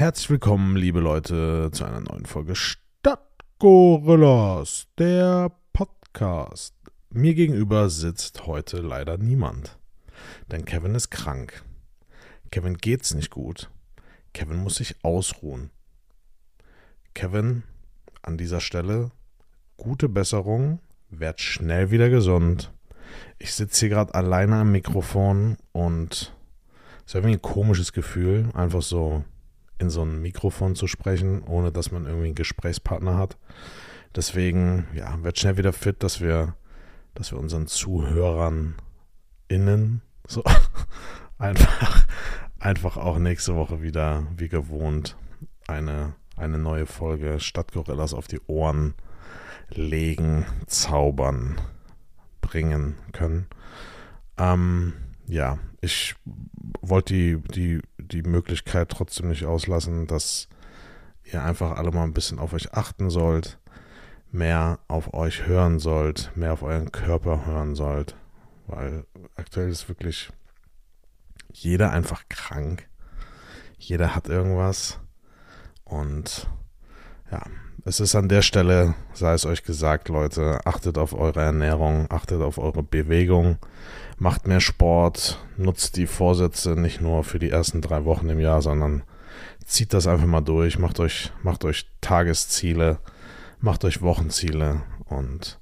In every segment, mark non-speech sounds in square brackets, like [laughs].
Herzlich willkommen, liebe Leute, zu einer neuen Folge Stadtgorillas, der Podcast. Mir gegenüber sitzt heute leider niemand, denn Kevin ist krank. Kevin geht's nicht gut. Kevin muss sich ausruhen. Kevin, an dieser Stelle gute Besserung, werd schnell wieder gesund. Ich sitze hier gerade alleine am Mikrofon und es ist irgendwie ein komisches Gefühl, einfach so in so ein Mikrofon zu sprechen, ohne dass man irgendwie einen Gesprächspartner hat. Deswegen, ja, wird schnell wieder fit, dass wir, dass wir unseren Zuhörern innen so [laughs] einfach, einfach auch nächste Woche wieder wie gewohnt eine, eine neue Folge Stadtgorillas auf die Ohren legen, zaubern, bringen können. Ähm, ja, ich wollte die, die, die Möglichkeit trotzdem nicht auslassen, dass ihr einfach alle mal ein bisschen auf euch achten sollt, mehr auf euch hören sollt, mehr auf euren Körper hören sollt, weil aktuell ist wirklich jeder einfach krank. Jeder hat irgendwas und ja, es ist an der Stelle, sei es euch gesagt, Leute, achtet auf eure Ernährung, achtet auf eure Bewegung, macht mehr Sport, nutzt die Vorsätze nicht nur für die ersten drei Wochen im Jahr, sondern zieht das einfach mal durch, macht euch, macht euch Tagesziele, macht euch Wochenziele und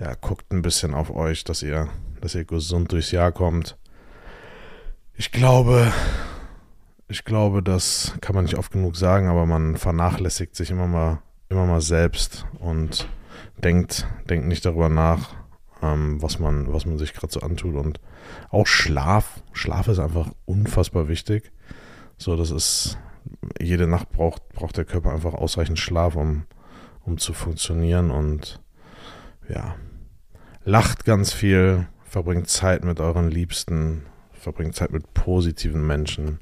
ja, guckt ein bisschen auf euch, dass ihr, dass ihr gesund durchs Jahr kommt. Ich glaube, ich glaube, das kann man nicht oft genug sagen, aber man vernachlässigt sich immer mal, immer mal selbst und denkt, denkt nicht darüber nach, ähm, was, man, was man sich gerade so antut. Und auch Schlaf. Schlaf ist einfach unfassbar wichtig. So, das ist, jede Nacht braucht, braucht der Körper einfach ausreichend Schlaf, um, um zu funktionieren. Und ja, lacht ganz viel, verbringt Zeit mit euren Liebsten, verbringt Zeit mit positiven Menschen.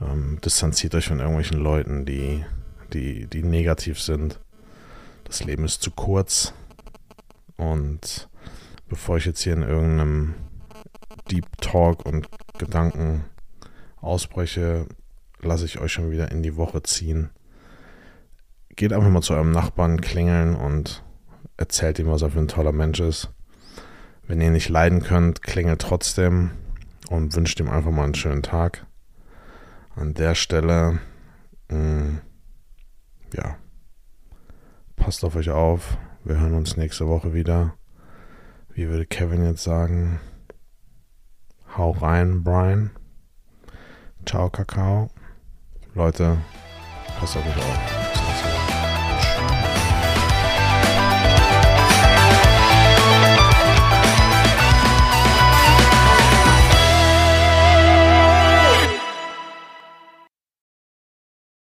Ähm, distanziert euch von irgendwelchen Leuten, die, die, die negativ sind. Das Leben ist zu kurz. Und bevor ich jetzt hier in irgendeinem Deep Talk und Gedanken ausbreche, lasse ich euch schon wieder in die Woche ziehen. Geht einfach mal zu eurem Nachbarn klingeln und erzählt ihm, was er für ein toller Mensch ist. Wenn ihr nicht leiden könnt, klingelt trotzdem und wünscht ihm einfach mal einen schönen Tag. An der Stelle, mh, mm, ja, passt auf euch auf. Wir hören uns nächste Woche wieder. Wie würde Kevin jetzt sagen? Hau rein, Brian. Ciao, Kakao. Leute, passt auf euch auf.